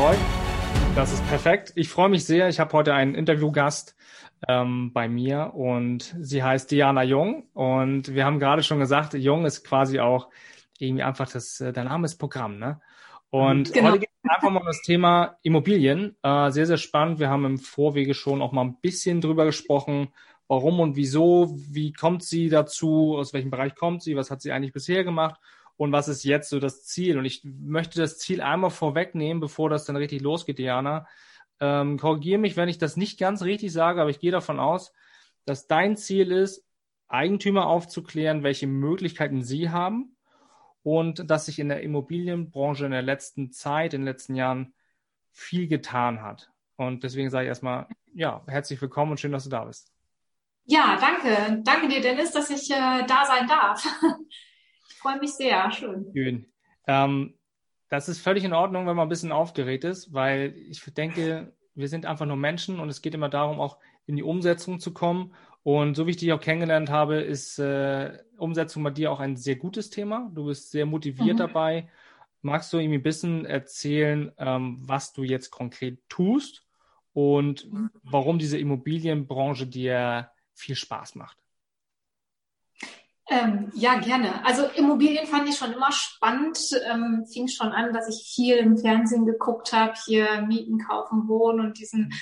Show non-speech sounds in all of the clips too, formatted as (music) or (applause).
Läuft. Das ist perfekt. Ich freue mich sehr. Ich habe heute einen Interviewgast ähm, bei mir und sie heißt Diana Jung. Und wir haben gerade schon gesagt, Jung ist quasi auch irgendwie einfach das, äh, der Name ist Programm, ne? Und genau. heute geht es einfach mal um das Thema Immobilien. Äh, sehr, sehr spannend. Wir haben im Vorwege schon auch mal ein bisschen drüber gesprochen, warum und wieso, wie kommt sie dazu, aus welchem Bereich kommt sie, was hat sie eigentlich bisher gemacht und was ist jetzt so das Ziel? Und ich möchte das Ziel einmal vorwegnehmen, bevor das dann richtig losgeht, Diana. Ähm, Korrigiere mich, wenn ich das nicht ganz richtig sage, aber ich gehe davon aus, dass dein Ziel ist, Eigentümer aufzuklären, welche Möglichkeiten sie haben und dass sich in der Immobilienbranche in der letzten Zeit, in den letzten Jahren viel getan hat. Und deswegen sage ich erstmal, ja, herzlich willkommen und schön, dass du da bist. Ja, danke. Danke dir, Dennis, dass ich äh, da sein darf. (laughs) freue mich sehr. Schön. Schön. Ähm, das ist völlig in Ordnung, wenn man ein bisschen aufgeregt ist, weil ich denke, wir sind einfach nur Menschen und es geht immer darum, auch in die Umsetzung zu kommen. Und so wie ich dich auch kennengelernt habe, ist äh, Umsetzung bei dir auch ein sehr gutes Thema. Du bist sehr motiviert mhm. dabei. Magst du irgendwie ein bisschen erzählen, ähm, was du jetzt konkret tust und mhm. warum diese Immobilienbranche dir viel Spaß macht? Ähm, ja, gerne. Also Immobilien fand ich schon immer spannend. Ähm, fing schon an, dass ich viel im Fernsehen geguckt habe, hier Mieten, Kaufen, Wohnen und diesen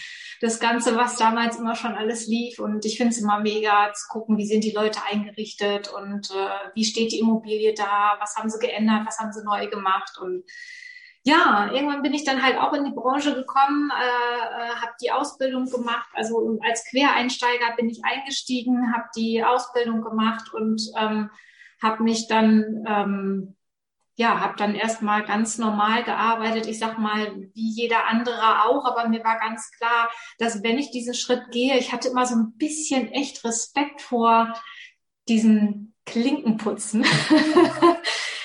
das Ganze, was damals immer schon alles lief. Und ich finde es immer mega zu gucken, wie sind die Leute eingerichtet und äh, wie steht die Immobilie da, was haben sie geändert, was haben sie neu gemacht und ja, irgendwann bin ich dann halt auch in die Branche gekommen, äh, äh, habe die Ausbildung gemacht. Also als Quereinsteiger bin ich eingestiegen, habe die Ausbildung gemacht und ähm, habe mich dann ähm, ja, habe dann erstmal ganz normal gearbeitet, ich sag mal, wie jeder andere auch, aber mir war ganz klar, dass wenn ich diesen Schritt gehe, ich hatte immer so ein bisschen echt Respekt vor diesen Klinkenputzen. (laughs)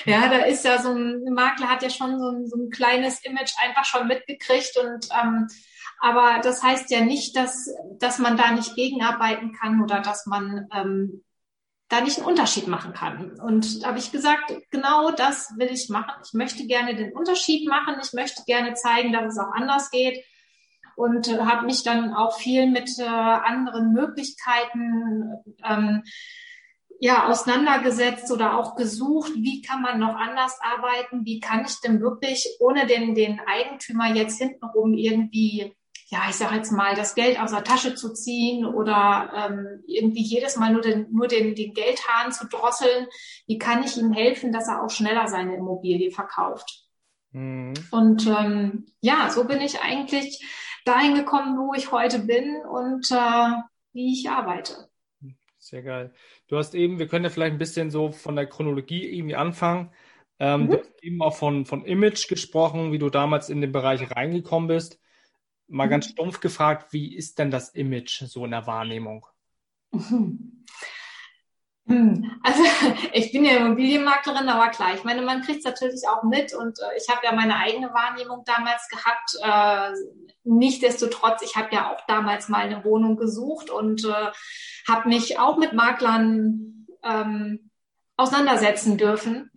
Ja, da ist ja so ein Makler hat ja schon so ein, so ein kleines Image einfach schon mitgekriegt und ähm, aber das heißt ja nicht, dass, dass man da nicht gegenarbeiten kann oder dass man ähm, da nicht einen Unterschied machen kann. Und da habe ich gesagt, genau das will ich machen. Ich möchte gerne den Unterschied machen. Ich möchte gerne zeigen, dass es auch anders geht. Und äh, habe mich dann auch viel mit äh, anderen Möglichkeiten ähm, ja, auseinandergesetzt oder auch gesucht, wie kann man noch anders arbeiten, wie kann ich denn wirklich, ohne den, den Eigentümer jetzt hintenrum irgendwie, ja, ich sage jetzt mal, das Geld aus der Tasche zu ziehen oder ähm, irgendwie jedes Mal nur den, nur den, den Geldhahn zu drosseln, wie kann ich ihm helfen, dass er auch schneller seine Immobilie verkauft. Mhm. Und ähm, ja, so bin ich eigentlich dahin gekommen, wo ich heute bin und äh, wie ich arbeite. Sehr geil. Du hast eben, wir können ja vielleicht ein bisschen so von der Chronologie irgendwie anfangen. Ähm, mhm. Du hast eben auch von, von Image gesprochen, wie du damals in den Bereich reingekommen bist. Mal mhm. ganz stumpf gefragt, wie ist denn das Image so in der Wahrnehmung? Mhm. (laughs) Also (laughs) ich bin ja Immobilienmaklerin, aber klar, ich meine, man kriegt es natürlich auch mit und äh, ich habe ja meine eigene Wahrnehmung damals gehabt. Äh, Nichtsdestotrotz, ich habe ja auch damals mal eine Wohnung gesucht und äh, habe mich auch mit Maklern ähm, auseinandersetzen dürfen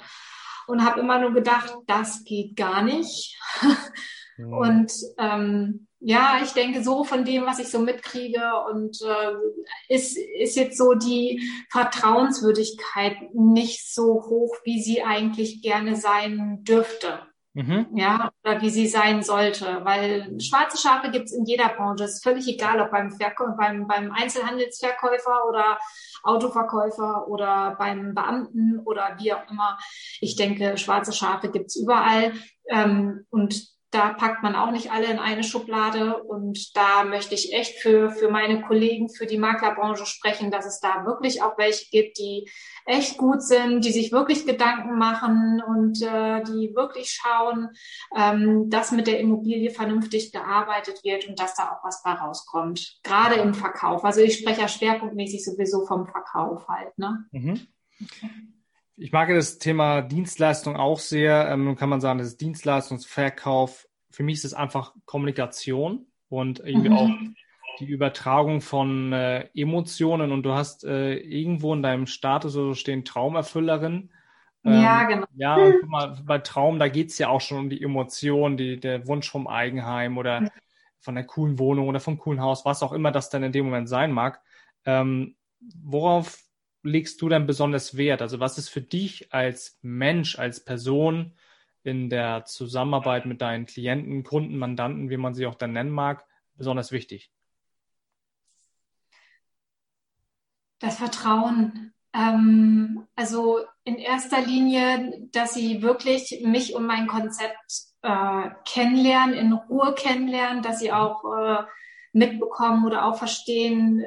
und habe immer nur gedacht, das geht gar nicht. Mhm. (laughs) Und ähm, ja, ich denke so von dem, was ich so mitkriege und äh, ist, ist jetzt so die Vertrauenswürdigkeit nicht so hoch, wie sie eigentlich gerne sein dürfte. Mhm. Ja, oder wie sie sein sollte. Weil schwarze Schafe gibt es in jeder Branche. Es ist völlig egal, ob beim, Verkäu beim, beim Einzelhandelsverkäufer oder Autoverkäufer oder beim Beamten oder wie auch immer. Ich denke, schwarze Schafe gibt es überall. Ähm, und da packt man auch nicht alle in eine Schublade. Und da möchte ich echt für, für meine Kollegen, für die Maklerbranche sprechen, dass es da wirklich auch welche gibt, die echt gut sind, die sich wirklich Gedanken machen und äh, die wirklich schauen, ähm, dass mit der Immobilie vernünftig gearbeitet wird und dass da auch was bei rauskommt. Gerade im Verkauf. Also ich spreche ja schwerpunktmäßig sowieso vom Verkauf halt. Ne? Mhm. Okay. Ich mag das Thema Dienstleistung auch sehr. Ähm, kann man sagen, das ist Dienstleistungsverkauf. Für mich ist es einfach Kommunikation und irgendwie mhm. auch die Übertragung von äh, Emotionen. Und du hast äh, irgendwo in deinem Status so stehen Traumerfüllerin. Ähm, ja, genau. Ja, und guck mal, bei Traum, da geht's ja auch schon um die Emotionen, die, der Wunsch vom Eigenheim oder mhm. von der coolen Wohnung oder vom coolen Haus, was auch immer das dann in dem Moment sein mag. Ähm, worauf legst du denn besonders Wert? Also was ist für dich als Mensch, als Person in der Zusammenarbeit mit deinen Klienten, Kunden, Mandanten, wie man sie auch dann nennen mag, besonders wichtig? Das Vertrauen. Ähm, also in erster Linie, dass sie wirklich mich und mein Konzept äh, kennenlernen, in Ruhe kennenlernen, dass sie auch äh, mitbekommen oder auch verstehen,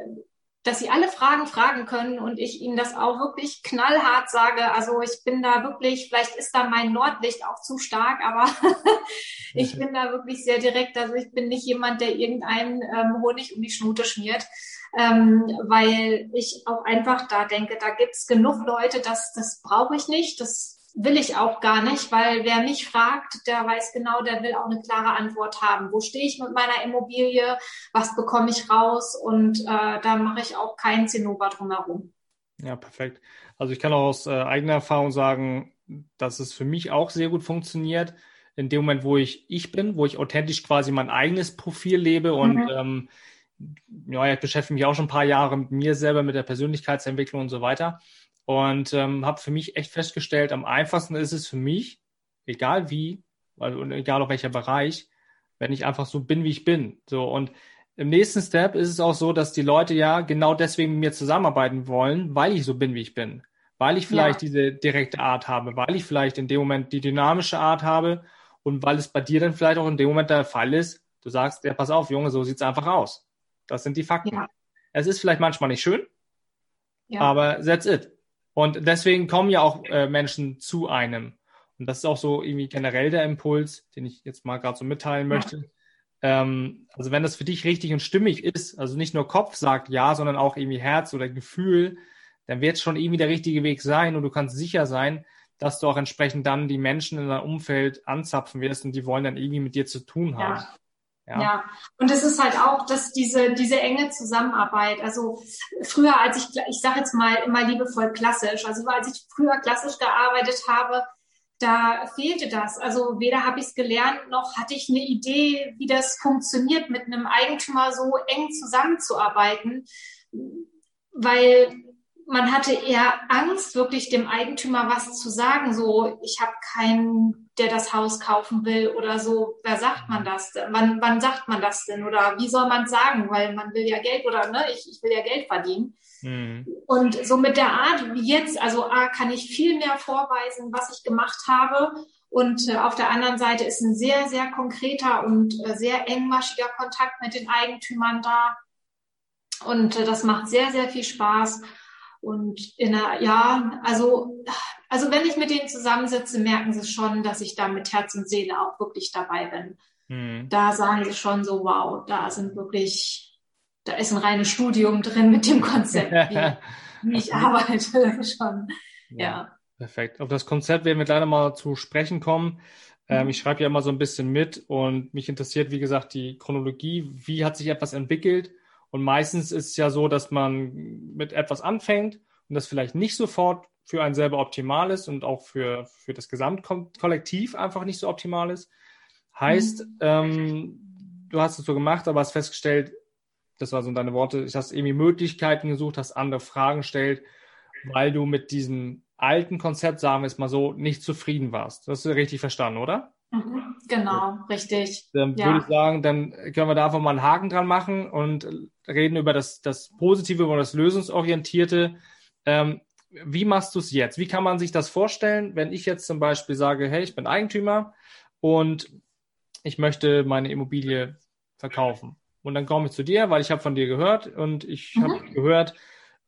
dass sie alle Fragen fragen können und ich ihnen das auch wirklich knallhart sage. Also ich bin da wirklich, vielleicht ist da mein Nordlicht auch zu stark, aber (laughs) ich bin da wirklich sehr direkt. Also ich bin nicht jemand, der irgendeinen ähm, Honig um die Schnute schmiert, ähm, weil ich auch einfach da denke, da gibt's genug Leute, das, das brauche ich nicht. Das will ich auch gar nicht, weil wer mich fragt, der weiß genau, der will auch eine klare Antwort haben. Wo stehe ich mit meiner Immobilie? Was bekomme ich raus? Und äh, da mache ich auch keinen Zinnober drumherum. Ja, perfekt. Also ich kann auch aus äh, eigener Erfahrung sagen, dass es für mich auch sehr gut funktioniert. In dem Moment, wo ich ich bin, wo ich authentisch quasi mein eigenes Profil lebe und mhm. ähm, ja, ich beschäftige mich auch schon ein paar Jahre mit mir selber, mit der Persönlichkeitsentwicklung und so weiter. Und ähm, habe für mich echt festgestellt, am einfachsten ist es für mich, egal wie, also egal auf welcher Bereich, wenn ich einfach so bin, wie ich bin. So und im nächsten Step ist es auch so, dass die Leute ja genau deswegen mit mir zusammenarbeiten wollen, weil ich so bin, wie ich bin. Weil ich vielleicht ja. diese direkte Art habe, weil ich vielleicht in dem Moment die dynamische Art habe und weil es bei dir dann vielleicht auch in dem Moment der Fall ist, du sagst, ja, pass auf, Junge, so sieht's einfach aus. Das sind die Fakten. Ja. Es ist vielleicht manchmal nicht schön, ja. aber that's it. Und deswegen kommen ja auch äh, Menschen zu einem. Und das ist auch so irgendwie generell der Impuls, den ich jetzt mal gerade so mitteilen möchte. Ähm, also wenn das für dich richtig und stimmig ist, also nicht nur Kopf sagt ja, sondern auch irgendwie Herz oder Gefühl, dann wird es schon irgendwie der richtige Weg sein und du kannst sicher sein, dass du auch entsprechend dann die Menschen in deinem Umfeld anzapfen wirst und die wollen dann irgendwie mit dir zu tun haben. Ja. Ja. ja, und es ist halt auch, dass diese, diese enge Zusammenarbeit, also früher, als ich, ich sage jetzt mal immer liebevoll klassisch, also als ich früher klassisch gearbeitet habe, da fehlte das. Also weder habe ich es gelernt, noch hatte ich eine Idee, wie das funktioniert, mit einem Eigentümer so eng zusammenzuarbeiten, weil man hatte eher Angst, wirklich dem Eigentümer was zu sagen. So, ich habe keinen, der das Haus kaufen will oder so. Wer sagt man das denn? Wann, wann sagt man das denn? Oder wie soll man sagen? Weil man will ja Geld oder ne, ich, ich will ja Geld verdienen. Mhm. Und so mit der Art wie jetzt, also A, kann ich viel mehr vorweisen, was ich gemacht habe. Und äh, auf der anderen Seite ist ein sehr, sehr konkreter und äh, sehr engmaschiger Kontakt mit den Eigentümern da. Und äh, das macht sehr, sehr viel Spaß. Und in einer, ja, also, also wenn ich mit denen zusammensitze, merken sie schon, dass ich da mit Herz und Seele auch wirklich dabei bin. Mhm. Da sagen sie schon so, wow, da sind wirklich, da ist ein reines Studium drin mit dem Konzept, wie, (laughs) wie ich arbeite (laughs) schon. Ja. ja. Perfekt. Auf das Konzept werden wir gleich nochmal zu sprechen kommen. Ähm, mhm. ich schreibe ja immer so ein bisschen mit und mich interessiert, wie gesagt, die Chronologie. Wie hat sich etwas entwickelt? Und meistens ist es ja so, dass man mit etwas anfängt und das vielleicht nicht sofort für einen selber optimal ist und auch für, für das Gesamtkollektiv einfach nicht so optimal ist. Heißt, mhm. ähm, du hast es so gemacht, aber hast festgestellt, das war so deine Worte, ich hast irgendwie Möglichkeiten gesucht, hast andere Fragen gestellt, weil du mit diesem alten Konzept, sagen wir es mal so, nicht zufrieden warst. Das ist richtig verstanden, oder? Mhm, genau, richtig. Dann ja. würde ich sagen, dann können wir da einfach mal einen Haken dran machen und reden über das, das Positive und das Lösungsorientierte. Ähm, wie machst du es jetzt? Wie kann man sich das vorstellen, wenn ich jetzt zum Beispiel sage, hey, ich bin Eigentümer und ich möchte meine Immobilie verkaufen. Und dann komme ich zu dir, weil ich habe von dir gehört und ich mhm. habe gehört,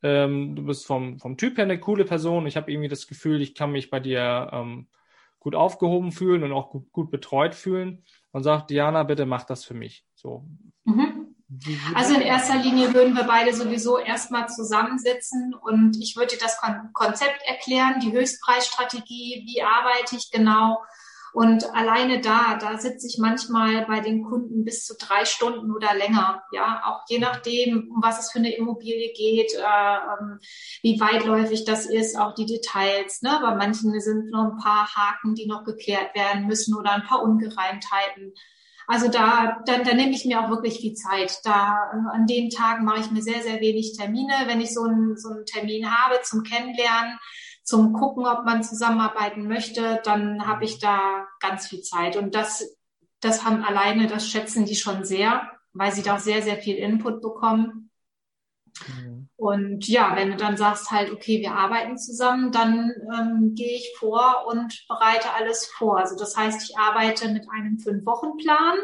ähm, du bist vom, vom Typ her eine coole Person. Ich habe irgendwie das Gefühl, ich kann mich bei dir ähm, gut aufgehoben fühlen und auch gut, gut betreut fühlen. Und sagt, Diana, bitte mach das für mich. So. Mhm. Also in erster Linie würden wir beide sowieso erstmal zusammensitzen und ich würde dir das Konzept erklären, die Höchstpreisstrategie, wie arbeite ich genau, und alleine da, da sitze ich manchmal bei den Kunden bis zu drei Stunden oder länger. Ja, auch je nachdem, um was es für eine Immobilie geht, äh, ähm, wie weitläufig das ist, auch die Details. Ne? Bei manchen sind nur ein paar Haken, die noch geklärt werden müssen oder ein paar Ungereimtheiten. Also da, da, da nehme ich mir auch wirklich viel Zeit. Da an den Tagen mache ich mir sehr, sehr wenig Termine. Wenn ich so einen, so einen Termin habe zum Kennenlernen, zum Gucken, ob man zusammenarbeiten möchte, dann habe ich da ganz viel Zeit. Und das, das haben alleine, das schätzen die schon sehr, weil sie da sehr, sehr viel Input bekommen. Mhm. Und ja, wenn du dann sagst halt, okay, wir arbeiten zusammen, dann ähm, gehe ich vor und bereite alles vor. Also das heißt, ich arbeite mit einem Fünf-Wochen-Plan.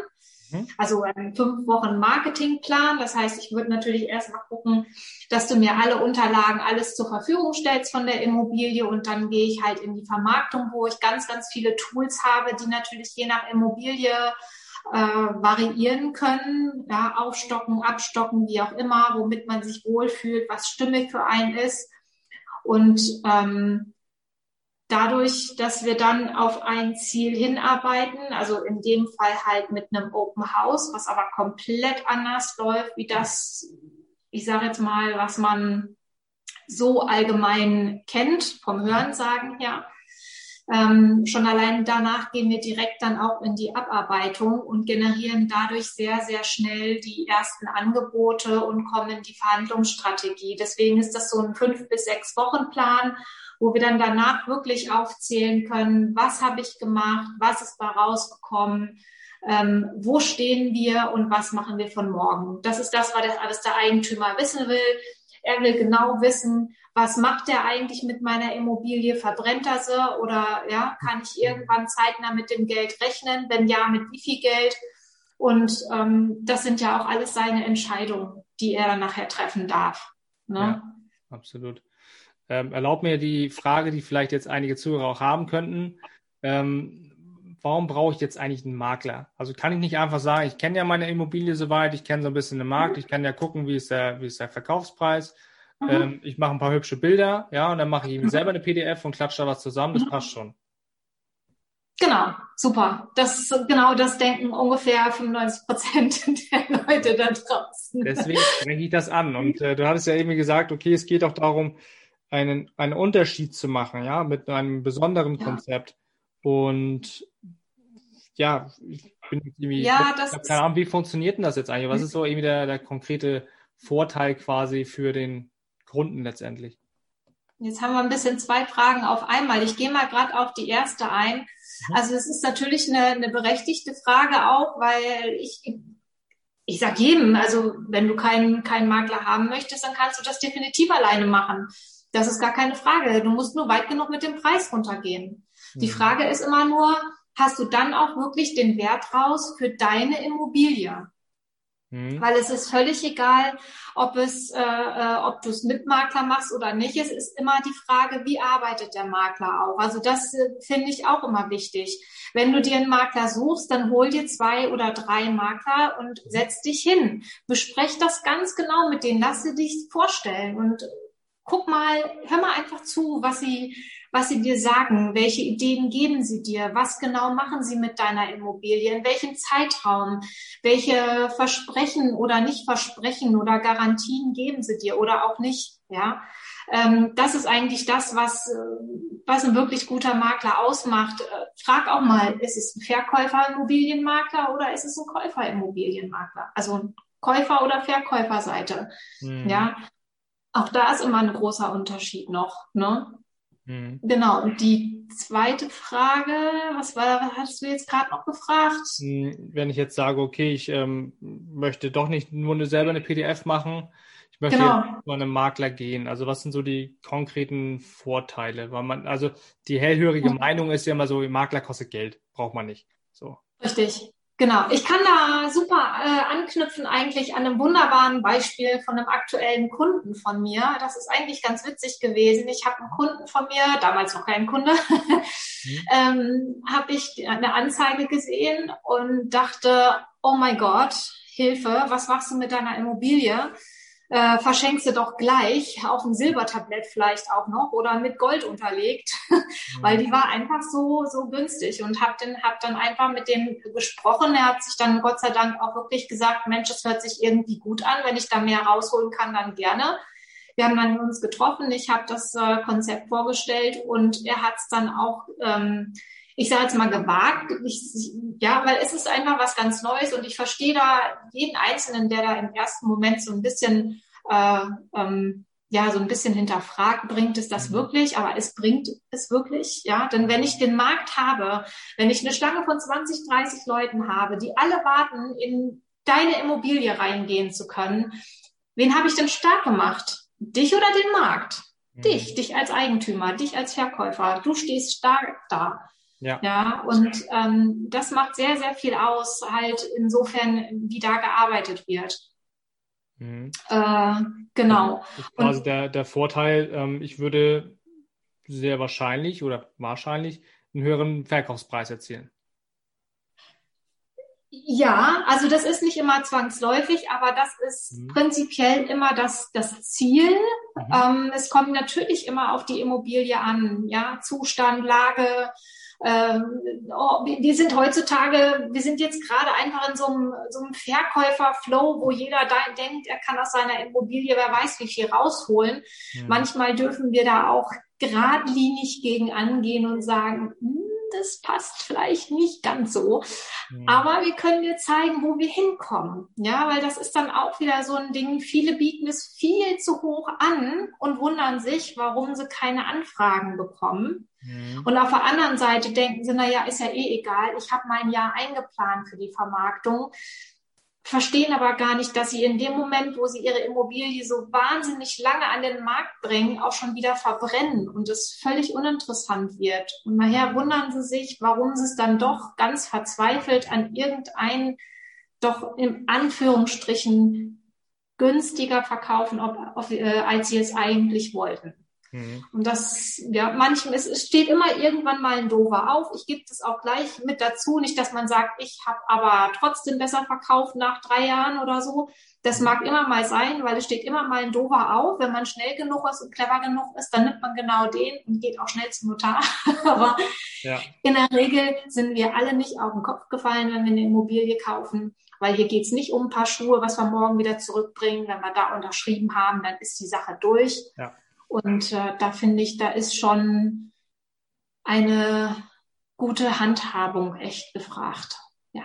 Mhm. Also einen fünf Wochen Marketingplan. Das heißt, ich würde natürlich erstmal gucken, dass du mir alle Unterlagen, alles zur Verfügung stellst von der Immobilie und dann gehe ich halt in die Vermarktung, wo ich ganz, ganz viele Tools habe, die natürlich je nach Immobilie äh, variieren können, ja, aufstocken, abstocken, wie auch immer, womit man sich wohlfühlt, was stimmig für einen ist. Und ähm, dadurch, dass wir dann auf ein Ziel hinarbeiten, also in dem Fall halt mit einem Open House, was aber komplett anders läuft, wie das, ich sage jetzt mal, was man so allgemein kennt, vom Hörensagen her. Ähm, schon allein danach gehen wir direkt dann auch in die Abarbeitung und generieren dadurch sehr, sehr schnell die ersten Angebote und kommen in die Verhandlungsstrategie. Deswegen ist das so ein fünf bis sechs Wochen Plan wo wir dann danach wirklich aufzählen können, was habe ich gemacht, was ist da rausgekommen, ähm, wo stehen wir und was machen wir von morgen. Das ist das, was der Eigentümer wissen will. Er will genau wissen, was macht er eigentlich mit meiner Immobilie? Verbrennt er sie oder ja, kann ich irgendwann zeitnah mit dem Geld rechnen? Wenn ja, mit wie viel Geld? Und ähm, das sind ja auch alles seine Entscheidungen, die er dann nachher treffen darf. Ne? Ja, absolut. Ähm, erlaubt mir die Frage, die vielleicht jetzt einige Zuhörer auch haben könnten. Ähm, warum brauche ich jetzt eigentlich einen Makler? Also kann ich nicht einfach sagen, ich kenne ja meine Immobilie soweit, ich kenne so ein bisschen den Markt, ich kann ja gucken, wie ist der, wie ist der Verkaufspreis. Mhm. Ähm, ich mache ein paar hübsche Bilder, ja, und dann mache ich eben selber eine PDF und klatsche da was zusammen, das mhm. passt schon. Genau, super. Das ist genau das denken ungefähr 95 Prozent (laughs) der Leute da draußen. Deswegen spreche ich das an. Und äh, du hattest ja eben gesagt, okay, es geht auch darum, einen, einen Unterschied zu machen, ja, mit einem besonderen ja. Konzept. Und ja, ich bin irgendwie, ja, das ich keine Ahnung, wie funktioniert denn das jetzt eigentlich? Was ist so irgendwie der, der konkrete Vorteil quasi für den Kunden letztendlich? Jetzt haben wir ein bisschen zwei Fragen auf einmal. Ich gehe mal gerade auf die erste ein. Mhm. Also es ist natürlich eine, eine berechtigte Frage auch, weil ich ich sag jedem, also wenn du keinen keinen Makler haben möchtest, dann kannst du das definitiv alleine machen. Das ist gar keine Frage. Du musst nur weit genug mit dem Preis runtergehen. Mhm. Die Frage ist immer nur, hast du dann auch wirklich den Wert raus für deine Immobilie? Mhm. Weil es ist völlig egal, ob es, äh, äh, ob du es mit Makler machst oder nicht. Es ist immer die Frage, wie arbeitet der Makler auch. Also das äh, finde ich auch immer wichtig. Wenn du dir einen Makler suchst, dann hol dir zwei oder drei Makler und setz dich hin. Besprech das ganz genau mit denen. Lass sie dich vorstellen und guck mal, hör mal einfach zu, was sie, was sie dir sagen, welche Ideen geben sie dir, was genau machen sie mit deiner Immobilie, in welchem Zeitraum, welche Versprechen oder nicht Versprechen oder Garantien geben sie dir oder auch nicht, ja. Ähm, das ist eigentlich das, was, was ein wirklich guter Makler ausmacht. Äh, frag auch mal, ist es ein Verkäufer-Immobilienmakler oder ist es ein Käufer-Immobilienmakler? Also Käufer- oder Verkäuferseite. Mhm. Ja, auch da ist immer ein großer Unterschied noch. Ne? Mhm. Genau. Und die zweite Frage, was war, was hast du jetzt gerade noch gefragt? Hm, wenn ich jetzt sage, okay, ich ähm, möchte doch nicht nur eine, selber eine PDF machen, ich möchte genau. zu einem Makler gehen. Also was sind so die konkreten Vorteile? Weil man, also die hellhörige mhm. Meinung ist ja immer so, Makler kostet Geld, braucht man nicht. So. Richtig. Genau, ich kann da super äh, anknüpfen eigentlich an einem wunderbaren Beispiel von einem aktuellen Kunden von mir. Das ist eigentlich ganz witzig gewesen. Ich habe einen Kunden von mir, damals noch kein Kunde, mhm. (laughs) ähm, habe ich eine Anzeige gesehen und dachte, oh mein Gott, Hilfe, was machst du mit deiner Immobilie? Äh, verschenkst du doch gleich auf ein Silbertablett vielleicht auch noch oder mit Gold unterlegt, (laughs) mhm. weil die war einfach so so günstig und hab dann hab dann einfach mit dem gesprochen. Er hat sich dann Gott sei Dank auch wirklich gesagt, Mensch, es hört sich irgendwie gut an, wenn ich da mehr rausholen kann, dann gerne. Wir haben dann uns getroffen, ich habe das äh, Konzept vorgestellt und er hat es dann auch ähm, ich sage jetzt mal gewagt, ich, ja, weil es ist einfach was ganz Neues und ich verstehe da jeden Einzelnen, der da im ersten Moment so ein bisschen äh, ähm, ja so ein bisschen hinterfragt, bringt es das mhm. wirklich? Aber es bringt es wirklich, ja. Denn wenn ich den Markt habe, wenn ich eine Schlange von 20, 30 Leuten habe, die alle warten, in deine Immobilie reingehen zu können, wen habe ich denn stark gemacht? Dich oder den Markt? Mhm. Dich, dich als Eigentümer, dich als Verkäufer. Du stehst stark da. Ja. ja, und ähm, das macht sehr, sehr viel aus, halt insofern, wie da gearbeitet wird. Mhm. Äh, genau. Also der, der Vorteil, ähm, ich würde sehr wahrscheinlich oder wahrscheinlich einen höheren Verkaufspreis erzielen. Ja, also das ist nicht immer zwangsläufig, aber das ist mhm. prinzipiell immer das, das Ziel. Mhm. Ähm, es kommt natürlich immer auf die Immobilie an, ja, Zustand, Lage, ähm, oh, wir sind heutzutage, wir sind jetzt gerade einfach in so einem, so einem Verkäufer-Flow, wo jeder da denkt, er kann aus seiner Immobilie, wer weiß wie viel rausholen. Mhm. Manchmal dürfen wir da auch geradlinig gegen angehen und sagen, hm, das passt vielleicht nicht ganz so. Mhm. Aber wir können dir zeigen, wo wir hinkommen. Ja, weil das ist dann auch wieder so ein Ding. Viele bieten es viel zu hoch an und wundern sich, warum sie keine Anfragen bekommen. Mhm. Und auf der anderen Seite denken sie, na ja, ist ja eh egal. Ich habe mein Jahr eingeplant für die Vermarktung verstehen aber gar nicht, dass sie in dem Moment, wo sie ihre Immobilie so wahnsinnig lange an den Markt bringen, auch schon wieder verbrennen und es völlig uninteressant wird. Und nachher wundern sie sich, warum sie es dann doch ganz verzweifelt an irgendein, doch in Anführungsstrichen günstiger verkaufen, ob, ob, äh, als sie es eigentlich wollten. Mhm. Und das, ja, manchem, es, es steht immer irgendwann mal ein Dover auf. Ich gebe das auch gleich mit dazu. Nicht, dass man sagt, ich habe aber trotzdem besser verkauft nach drei Jahren oder so. Das mhm. mag immer mal sein, weil es steht immer mal ein Dover auf. Wenn man schnell genug ist und clever genug ist, dann nimmt man genau den und geht auch schnell zum Notar. (laughs) aber ja. in der Regel sind wir alle nicht auf den Kopf gefallen, wenn wir eine Immobilie kaufen. Weil hier geht's nicht um ein paar Schuhe, was wir morgen wieder zurückbringen. Wenn wir da unterschrieben haben, dann ist die Sache durch. Ja. Und äh, da finde ich, da ist schon eine gute Handhabung echt gefragt. Ja.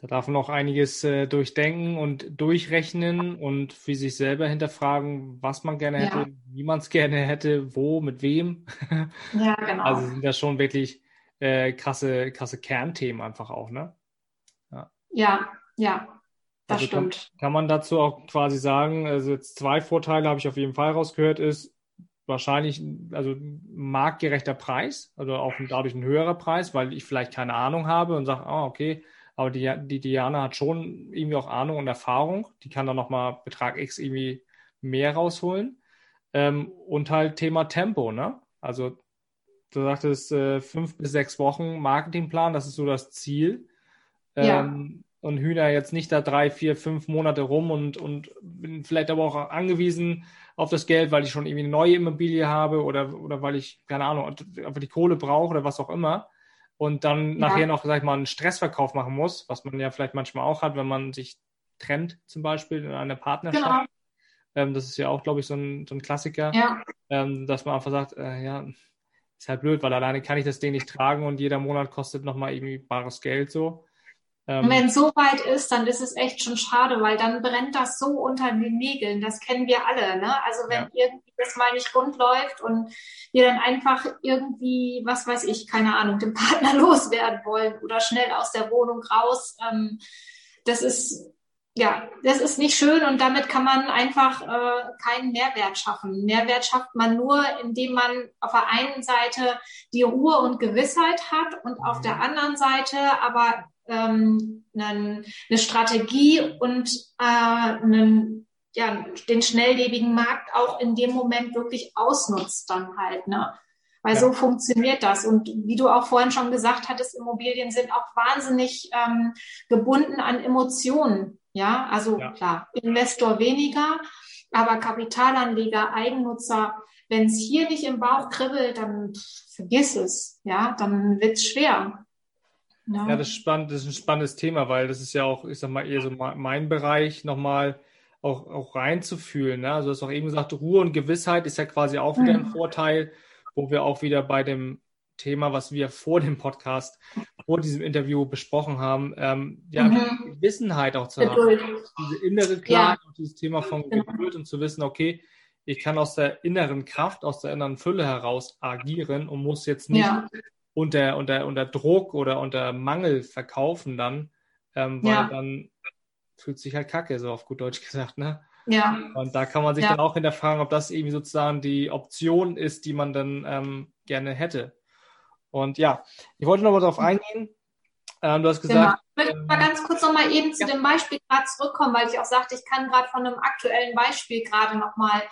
Da darf man auch einiges äh, durchdenken und durchrechnen und für sich selber hinterfragen, was man gerne hätte, ja. wie man es gerne hätte, wo, mit wem. (laughs) Ja, genau. Also sind das schon wirklich äh, krasse, krasse Kernthemen einfach auch, ne? Ja, ja. ja. Das also stimmt. Kann, kann, man dazu auch quasi sagen, also jetzt zwei Vorteile habe ich auf jeden Fall rausgehört, ist wahrscheinlich also marktgerechter Preis, also auch dadurch ein höherer Preis, weil ich vielleicht keine Ahnung habe und sage, ah, okay, aber die, die Diana hat schon irgendwie auch Ahnung und Erfahrung, die kann dann nochmal Betrag X irgendwie mehr rausholen. Ähm, und halt Thema Tempo, ne? Also du sagtest äh, fünf bis sechs Wochen Marketingplan, das ist so das Ziel. Ja. Und Hühner jetzt nicht da drei, vier, fünf Monate rum und, und bin vielleicht aber auch angewiesen auf das Geld, weil ich schon irgendwie eine neue Immobilie habe oder, oder weil ich, keine Ahnung, einfach die Kohle brauche oder was auch immer. Und dann ja. nachher noch, sag ich mal, einen Stressverkauf machen muss, was man ja vielleicht manchmal auch hat, wenn man sich trennt, zum Beispiel in einer Partnerschaft. Genau. Ähm, das ist ja auch, glaube ich, so ein, so ein Klassiker, ja. ähm, dass man einfach sagt, äh, ja, ist halt blöd, weil alleine kann ich das Ding nicht tragen und jeder Monat kostet nochmal irgendwie bares Geld so. Ähm, wenn es so weit ist, dann ist es echt schon schade, weil dann brennt das so unter den Nägeln. Das kennen wir alle. Ne? Also wenn ja. irgendwie das mal nicht rund läuft und wir dann einfach irgendwie, was weiß ich, keine Ahnung, den Partner (laughs) loswerden wollen oder schnell aus der Wohnung raus, ähm, das ist ja, das ist nicht schön und damit kann man einfach äh, keinen Mehrwert schaffen. Mehrwert schafft man nur, indem man auf der einen Seite die Ruhe und Gewissheit hat und auf der mhm. anderen Seite aber ähm, eine, eine Strategie und äh, einen, ja, den schnelllebigen Markt auch in dem Moment wirklich ausnutzt dann halt. Ne? Weil ja. so funktioniert das. Und wie du auch vorhin schon gesagt hattest, Immobilien sind auch wahnsinnig ähm, gebunden an Emotionen. Ja, also ja. klar, Investor weniger, aber Kapitalanleger, Eigennutzer, wenn es hier nicht im Bauch kribbelt, dann vergiss es. Ja, dann wird's schwer. Ja. ja, das, ist spannend, das ist ein spannendes Thema, weil das ist ja auch, ich sag mal, eher so mein Bereich, nochmal auch, auch reinzufühlen. Ne? Also du hast auch eben gesagt, Ruhe und Gewissheit ist ja quasi auch wieder ein mhm. Vorteil wo wir auch wieder bei dem Thema, was wir vor dem Podcast, vor diesem Interview besprochen haben, ähm, ja, mhm. Wissenheit auch zu Geduld. haben. Diese innere Klarheit, ja. dieses Thema von genau. Geduld und zu wissen, okay, ich kann aus der inneren Kraft, aus der inneren Fülle heraus agieren und muss jetzt nicht ja. Unter, unter, unter Druck oder unter Mangel verkaufen dann, ähm, weil ja. dann fühlt sich halt kacke, so auf gut Deutsch (laughs) gesagt, ne? Ja. Und da kann man sich ja. dann auch hinterfragen, ob das irgendwie sozusagen die Option ist, die man dann ähm, gerne hätte. Und ja, ich wollte noch mal darauf eingehen. Ähm, du hast gesagt. Genau. Ich möchte mal ganz kurz noch mal eben zu ja. dem Beispiel gerade zurückkommen, weil ich auch sagte, ich kann gerade von einem aktuellen Beispiel gerade noch mal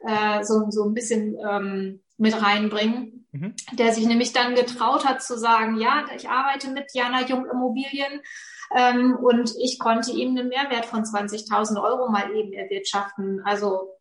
äh, so, so ein bisschen ähm, mit reinbringen, mhm. der sich nämlich dann getraut hat zu sagen, ja, ich arbeite mit Jana Jung Immobilien ähm, und ich konnte ihm einen Mehrwert von 20.000 Euro mal eben erwirtschaften. Also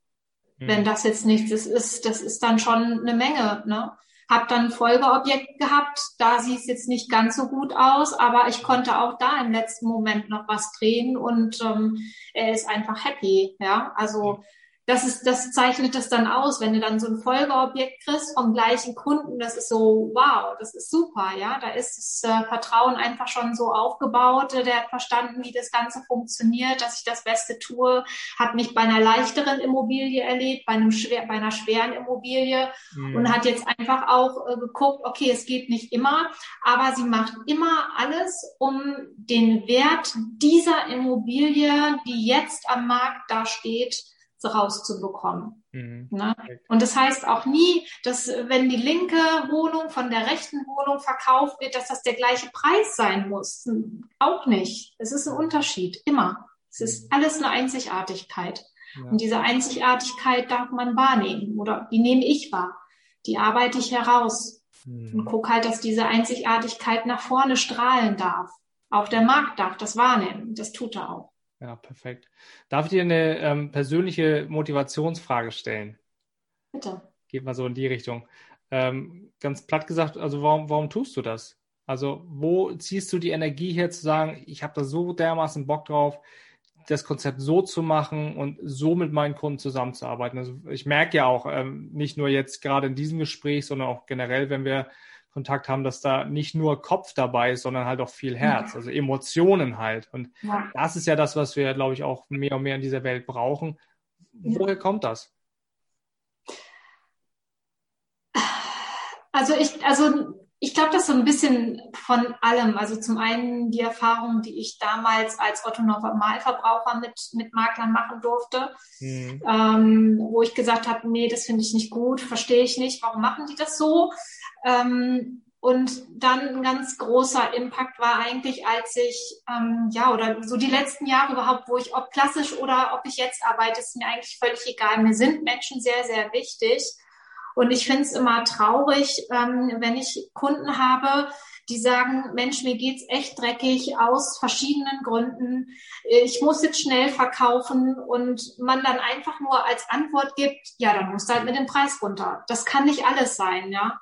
mhm. wenn das jetzt nichts ist, ist, das ist dann schon eine Menge. Ne? Hab dann ein Folgeobjekt gehabt, da sieht es jetzt nicht ganz so gut aus, aber ich konnte auch da im letzten Moment noch was drehen und ähm, er ist einfach happy. Ja, also das ist, das zeichnet das dann aus, wenn du dann so ein Folgeobjekt kriegst vom gleichen Kunden, das ist so, wow, das ist super, ja, da ist das äh, Vertrauen einfach schon so aufgebaut, der hat verstanden, wie das Ganze funktioniert, dass ich das Beste tue, hat mich bei einer leichteren Immobilie erlebt, bei einem schwer, bei einer schweren Immobilie mhm. und hat jetzt einfach auch äh, geguckt, okay, es geht nicht immer, aber sie macht immer alles, um den Wert dieser Immobilie, die jetzt am Markt da steht, rauszubekommen. Mhm. Ne? Und das heißt auch nie, dass wenn die linke Wohnung von der rechten Wohnung verkauft wird, dass das der gleiche Preis sein muss. Auch nicht. Es ist ein Unterschied, immer. Es ist mhm. alles eine Einzigartigkeit. Ja. Und diese Einzigartigkeit darf man wahrnehmen oder die nehme ich wahr. Die arbeite ich heraus mhm. und gucke halt, dass diese Einzigartigkeit nach vorne strahlen darf. Auch der Markt darf das wahrnehmen. Das tut er auch. Ja, perfekt. Darf ich dir eine ähm, persönliche Motivationsfrage stellen? Bitte. Geht mal so in die Richtung. Ähm, ganz platt gesagt, also warum, warum tust du das? Also wo ziehst du die Energie her zu sagen, ich habe da so dermaßen Bock drauf, das Konzept so zu machen und so mit meinen Kunden zusammenzuarbeiten? Also ich merke ja auch, ähm, nicht nur jetzt gerade in diesem Gespräch, sondern auch generell, wenn wir Kontakt haben, dass da nicht nur Kopf dabei ist, sondern halt auch viel Herz, also Emotionen halt. Und ja. das ist ja das, was wir, glaube ich, auch mehr und mehr in dieser Welt brauchen. Woher ja. kommt das? Also ich, also ich glaube, das ist so ein bisschen von allem. Also zum einen die Erfahrung, die ich damals als Otto Normalverbraucher mit, mit Maklern machen durfte, mhm. ähm, wo ich gesagt habe, nee, das finde ich nicht gut, verstehe ich nicht, warum machen die das so? Ähm, und dann ein ganz großer Impact war eigentlich, als ich, ähm, ja, oder so die letzten Jahre überhaupt, wo ich, ob klassisch oder ob ich jetzt arbeite, ist mir eigentlich völlig egal. Mir sind Menschen sehr, sehr wichtig. Und ich finde es immer traurig, ähm, wenn ich Kunden habe, die sagen, Mensch, mir geht's echt dreckig aus verschiedenen Gründen. Ich muss jetzt schnell verkaufen und man dann einfach nur als Antwort gibt, ja, dann musst du halt mit dem Preis runter. Das kann nicht alles sein, ja.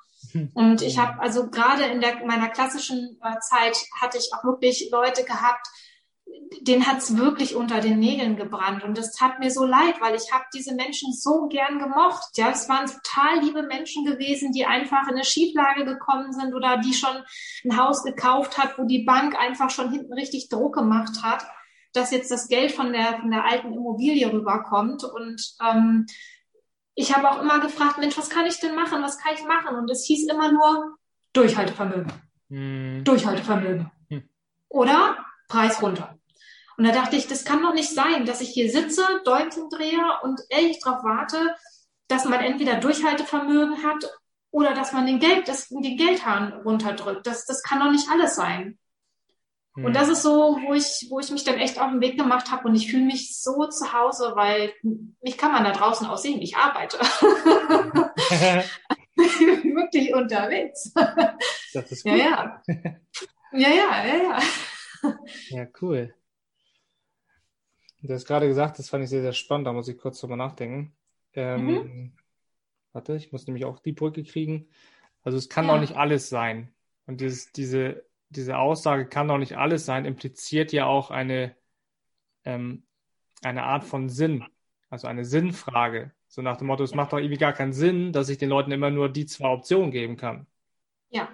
Und ich habe also gerade in der, meiner klassischen äh, Zeit hatte ich auch wirklich Leute gehabt, den hat's wirklich unter den Nägeln gebrannt. Und das tat mir so leid, weil ich habe diese Menschen so gern gemocht. Ja, es waren total liebe Menschen gewesen, die einfach in eine Schieflage gekommen sind oder die schon ein Haus gekauft hat, wo die Bank einfach schon hinten richtig Druck gemacht hat, dass jetzt das Geld von der, von der alten Immobilie rüberkommt. Und ähm, ich habe auch immer gefragt, Mensch, was kann ich denn machen? Was kann ich machen? Und es hieß immer nur Durchhaltevermögen. Hm. Durchhaltevermögen. Hm. Oder Preis runter. Und da dachte ich, das kann doch nicht sein, dass ich hier sitze, Däumchen drehe und ehrlich darauf warte, dass man entweder Durchhaltevermögen hat oder dass man den Geld, das, den Geldhahn runterdrückt. Das, das kann doch nicht alles sein. Mhm. Und das ist so, wo ich, wo ich mich dann echt auf den Weg gemacht habe und ich fühle mich so zu Hause, weil mich kann man da draußen auch sehen. Ich arbeite. (laughs) (laughs) wirklich unterwegs. Das ist gut. Ja, ja. Ja, ja, ja, ja. Ja, cool. Du hast gerade gesagt, das fand ich sehr, sehr spannend, da muss ich kurz drüber nachdenken. Ähm, mhm. Warte, ich muss nämlich auch die Brücke kriegen. Also es kann ja. doch nicht alles sein. Und dieses, diese, diese Aussage kann doch nicht alles sein, impliziert ja auch eine, ähm, eine Art von Sinn, also eine Sinnfrage. So nach dem Motto, es macht doch irgendwie gar keinen Sinn, dass ich den Leuten immer nur die zwei Optionen geben kann. Ja.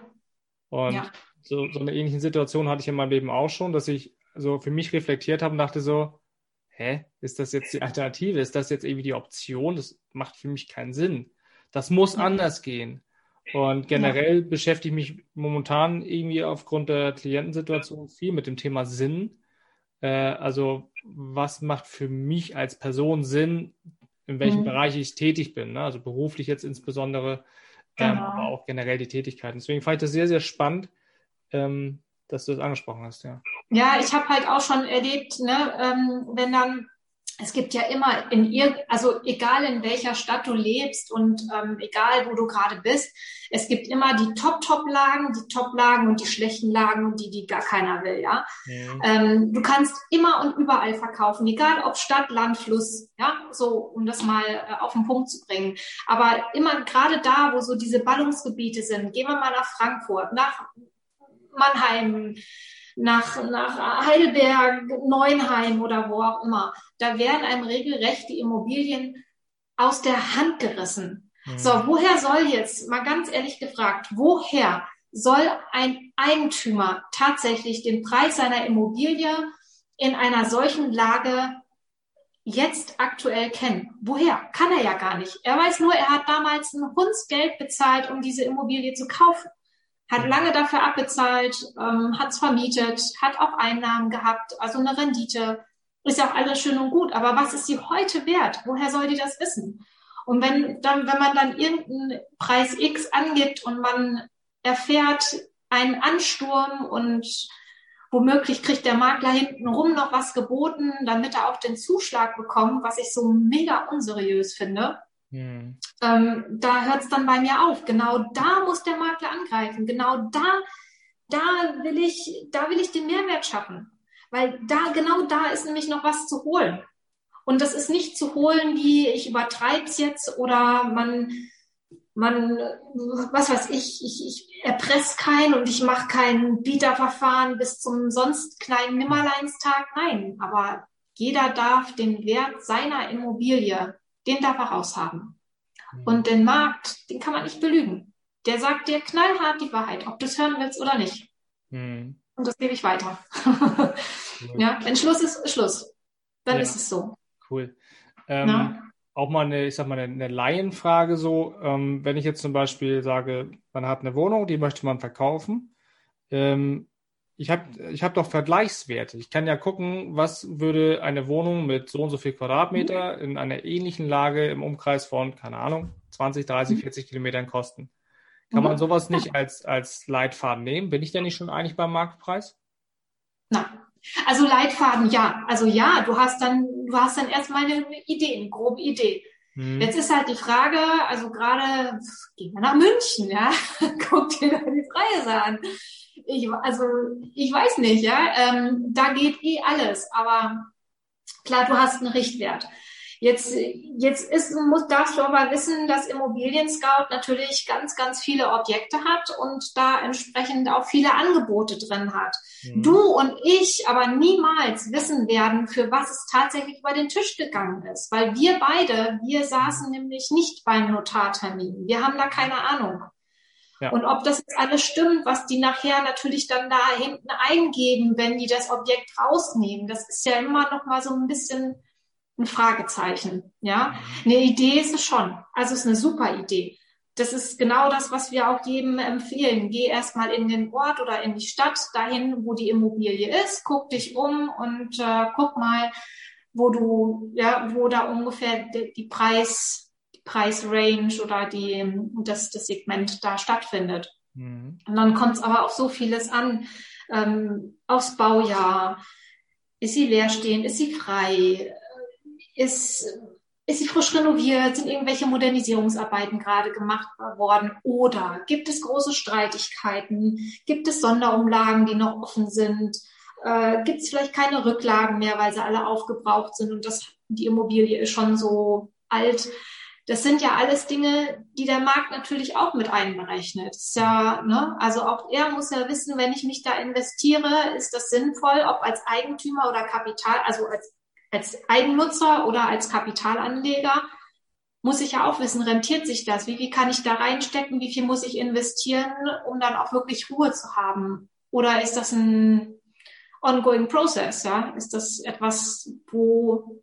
Und ja. So, so eine ähnliche Situation hatte ich in meinem Leben auch schon, dass ich so für mich reflektiert habe und dachte so, hä, ist das jetzt die Alternative? Ist das jetzt irgendwie die Option? Das macht für mich keinen Sinn. Das muss anders gehen. Und generell beschäftige ich mich momentan irgendwie aufgrund der Klientensituation viel mit dem Thema Sinn. Äh, also, was macht für mich als Person Sinn, in welchem mhm. Bereich ich tätig bin? Ne? Also beruflich jetzt insbesondere, ähm, genau. aber auch generell die Tätigkeiten. Deswegen fand ich das sehr, sehr spannend, ähm, dass du das angesprochen hast, ja. Ja, ich habe halt auch schon erlebt, ne, ähm, wenn dann es gibt ja immer in ihr, also egal in welcher Stadt du lebst und ähm, egal wo du gerade bist, es gibt immer die Top-Top-Lagen, die Top-Lagen und die schlechten Lagen und die, die gar keiner will, ja. Mhm. Ähm, du kannst immer und überall verkaufen, egal ob Stadt, Land, Fluss, ja, so um das mal äh, auf den Punkt zu bringen. Aber immer gerade da, wo so diese Ballungsgebiete sind, gehen wir mal nach Frankfurt, nach Mannheim, nach, nach Heidelberg, Neuenheim oder wo auch immer. Da werden einem regelrecht die Immobilien aus der Hand gerissen. Mhm. So, woher soll jetzt, mal ganz ehrlich gefragt, woher soll ein Eigentümer tatsächlich den Preis seiner Immobilie in einer solchen Lage jetzt aktuell kennen. Woher? Kann er ja gar nicht. Er weiß nur, er hat damals ein Hundsgeld bezahlt, um diese Immobilie zu kaufen hat lange dafür abbezahlt, ähm, hat es vermietet, hat auch Einnahmen gehabt, also eine Rendite. Ist ja auch alles schön und gut, aber was ist sie heute wert? Woher soll die das wissen? Und wenn dann, wenn man dann irgendeinen Preis X angibt und man erfährt einen Ansturm und womöglich kriegt der Makler hintenrum noch was geboten, damit er auch den Zuschlag bekommt, was ich so mega unseriös finde, hm. Ähm, da hört es dann bei mir auf. Genau da muss der Makler angreifen. Genau da, da will ich, da will ich den Mehrwert schaffen. Weil da, genau da ist nämlich noch was zu holen. Und das ist nicht zu holen, wie ich übertreibe es jetzt oder man, man, was weiß ich, ich, ich erpresse keinen und ich mache kein Bieterverfahren bis zum sonst kleinen Nimmerleinstag. Nein, aber jeder darf den Wert seiner Immobilie den darf er raushaben. Mhm. Und den Markt, den kann man nicht belügen. Der sagt dir knallhart die Wahrheit, ob du es hören willst oder nicht. Mhm. Und das gebe ich weiter. (laughs) ja, wenn Schluss ist, ist Schluss. Dann ja. ist es so. Cool. Ähm, auch mal eine, ich sag mal, eine, eine Laienfrage so, ähm, wenn ich jetzt zum Beispiel sage, man hat eine Wohnung, die möchte man verkaufen, ähm, ich habe ich hab doch Vergleichswerte. Ich kann ja gucken, was würde eine Wohnung mit so und so viel Quadratmeter in einer ähnlichen Lage im Umkreis von, keine Ahnung, 20, 30, 40 Kilometern kosten. Kann man mhm. sowas nicht als, als Leitfaden nehmen? Bin ich denn nicht schon eigentlich beim Marktpreis? Nein. Also Leitfaden, ja. Also ja, du hast dann, du hast dann erstmal eine Idee, eine grobe Idee. Hm. Jetzt ist halt die Frage, also gerade gehen wir nach München, ja, (laughs) guck dir da die Preise an ich, also ich weiß nicht, ja, ähm, da geht eh alles, aber klar, du hast einen Richtwert. Jetzt, jetzt ist, muss, darfst du aber wissen, dass Immobilien Scout natürlich ganz, ganz viele Objekte hat und da entsprechend auch viele Angebote drin hat. Mhm. Du und ich aber niemals wissen werden, für was es tatsächlich über den Tisch gegangen ist, weil wir beide, wir saßen nämlich nicht beim Notartermin. Wir haben da keine Ahnung. Ja. Und ob das jetzt alles stimmt, was die nachher natürlich dann da hinten eingeben, wenn die das Objekt rausnehmen, das ist ja immer noch mal so ein bisschen ein Fragezeichen. Ja, mhm. eine Idee ist es schon. Also es ist eine super Idee. Das ist genau das, was wir auch jedem empfehlen. Geh erstmal in den Ort oder in die Stadt, dahin, wo die Immobilie ist, guck dich um und äh, guck mal, wo du, ja, wo da ungefähr die, die Preis, Preisrange oder die, das, das Segment da stattfindet. Mhm. Und dann kommt es aber auf so vieles an. ähm, aufs Baujahr? Ist sie leerstehend? Ist sie frei? Ist, ist sie frisch renoviert? Sind irgendwelche Modernisierungsarbeiten gerade gemacht worden? Oder gibt es große Streitigkeiten? Gibt es Sonderumlagen, die noch offen sind? Äh, gibt es vielleicht keine Rücklagen mehr, weil sie alle aufgebraucht sind und das, die Immobilie ist schon so alt? Das sind ja alles Dinge, die der Markt natürlich auch mit einberechnet. Ist ja, ne? Also auch er muss ja wissen, wenn ich mich da investiere, ist das sinnvoll, ob als Eigentümer oder Kapital, also als, als Eigennutzer oder als Kapitalanleger, muss ich ja auch wissen, rentiert sich das? Wie viel kann ich da reinstecken? Wie viel muss ich investieren, um dann auch wirklich Ruhe zu haben? Oder ist das ein ongoing process? Ja? Ist das etwas, wo,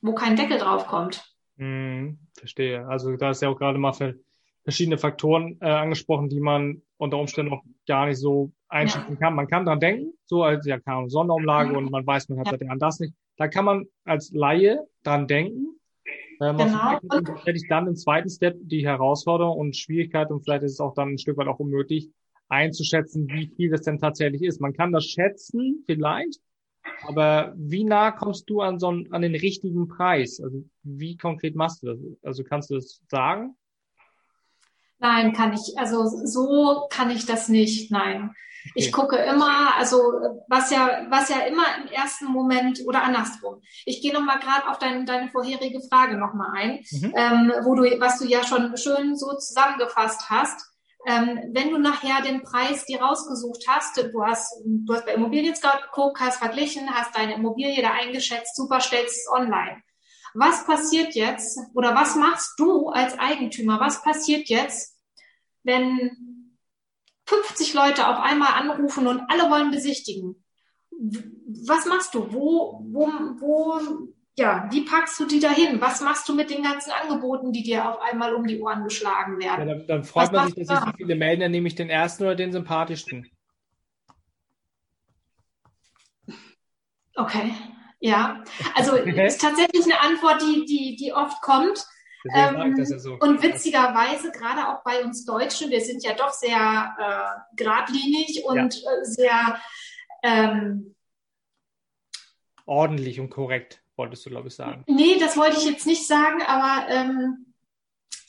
wo kein Deckel drauf kommt? Hm, verstehe. Also da ist ja auch gerade mal für verschiedene Faktoren äh, angesprochen, die man unter Umständen noch gar nicht so einschätzen ja. kann. Man kann dran denken, so als ja keine Sonderumlage mhm. und man weiß, man hat ja. an das nicht. Da kann man als Laie dran denken. Ähm, genau. hätte ich dann im zweiten Step die Herausforderung und Schwierigkeit und vielleicht ist es auch dann ein Stück weit auch unmöglich einzuschätzen, wie viel das denn tatsächlich ist. Man kann das schätzen, vielleicht, aber wie nah kommst du an so einen, an den richtigen Preis? Also wie konkret machst du das? Also kannst du das sagen? Nein, kann ich. Also so kann ich das nicht. Nein. Okay. Ich gucke immer, also was ja, was ja immer im ersten Moment oder andersrum. Ich gehe nochmal gerade auf dein, deine vorherige Frage nochmal ein, mhm. ähm, wo du, was du ja schon schön so zusammengefasst hast. Ähm, wenn du nachher den Preis dir rausgesucht hast, du hast, du hast bei Immobilien Scout geguckt, hast verglichen, hast deine Immobilie da eingeschätzt, super, stellst es online. Was passiert jetzt oder was machst du als Eigentümer? Was passiert jetzt, wenn 50 Leute auf einmal anrufen und alle wollen besichtigen? Was machst du? Wo, wo, wo ja, wie packst du die dahin? Was machst du mit den ganzen Angeboten, die dir auf einmal um die Ohren geschlagen werden? Ja, dann, dann, freut Was man sich, dass sich so viele melden, dann nehme ich den ersten oder den sympathischsten. Okay, ja. Also (laughs) ist tatsächlich eine Antwort, die, die, die oft kommt. Ähm, ja so. Und witzigerweise, gerade auch bei uns Deutschen, wir sind ja doch sehr äh, geradlinig und ja. äh, sehr ähm, ordentlich und korrekt wolltest du, glaube ich, sagen. Nee, das wollte ich jetzt nicht sagen, aber ähm,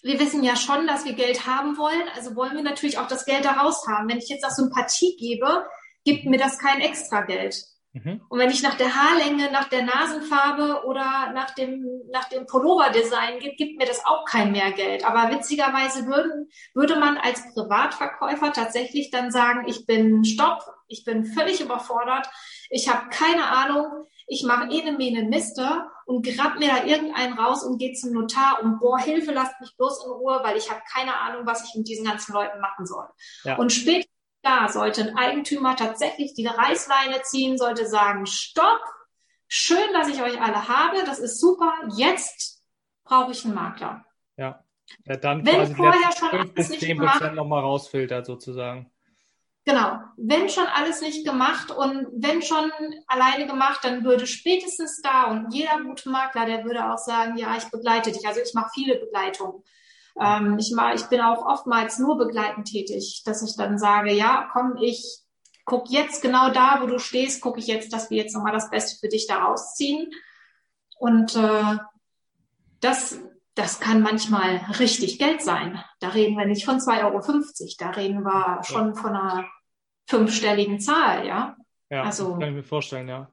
wir wissen ja schon, dass wir Geld haben wollen. Also wollen wir natürlich auch das Geld daraus haben. Wenn ich jetzt auch Sympathie gebe, gibt mir das kein Extrageld. Mhm. Und wenn ich nach der Haarlänge, nach der Nasenfarbe oder nach dem, nach dem Pullover-Design gibt, gibt mir das auch kein Mehrgeld. Aber witzigerweise würden, würde man als Privatverkäufer tatsächlich dann sagen, ich bin stopp, ich bin völlig überfordert, ich habe keine Ahnung, ich mache eh eine Mene Miste und grab mir da irgendeinen raus und gehe zum Notar und boah, Hilfe, lasst mich bloß in Ruhe, weil ich habe keine Ahnung, was ich mit diesen ganzen Leuten machen soll. Ja. Und später da sollte ein Eigentümer tatsächlich die Reißleine ziehen, sollte sagen, stopp, schön, dass ich euch alle habe, das ist super, jetzt brauche ich einen Makler. Ja. ja dann Wenn quasi vorher schon 5 bis 10 Prozent nochmal rausfiltert sozusagen. Genau. Wenn schon alles nicht gemacht und wenn schon alleine gemacht, dann würde spätestens da und jeder gute Makler, der würde auch sagen, ja, ich begleite dich. Also ich mache viele Begleitungen. Ähm, ich, mach, ich bin auch oftmals nur begleitend tätig, dass ich dann sage, ja, komm, ich guck jetzt genau da, wo du stehst, gucke ich jetzt, dass wir jetzt nochmal das Beste für dich da rausziehen. Und äh, das das kann manchmal richtig Geld sein. Da reden wir nicht von 2,50 Euro, da reden wir schon von einer fünfstelligen Zahl, ja. Ja, also, kann ich mir vorstellen, ja.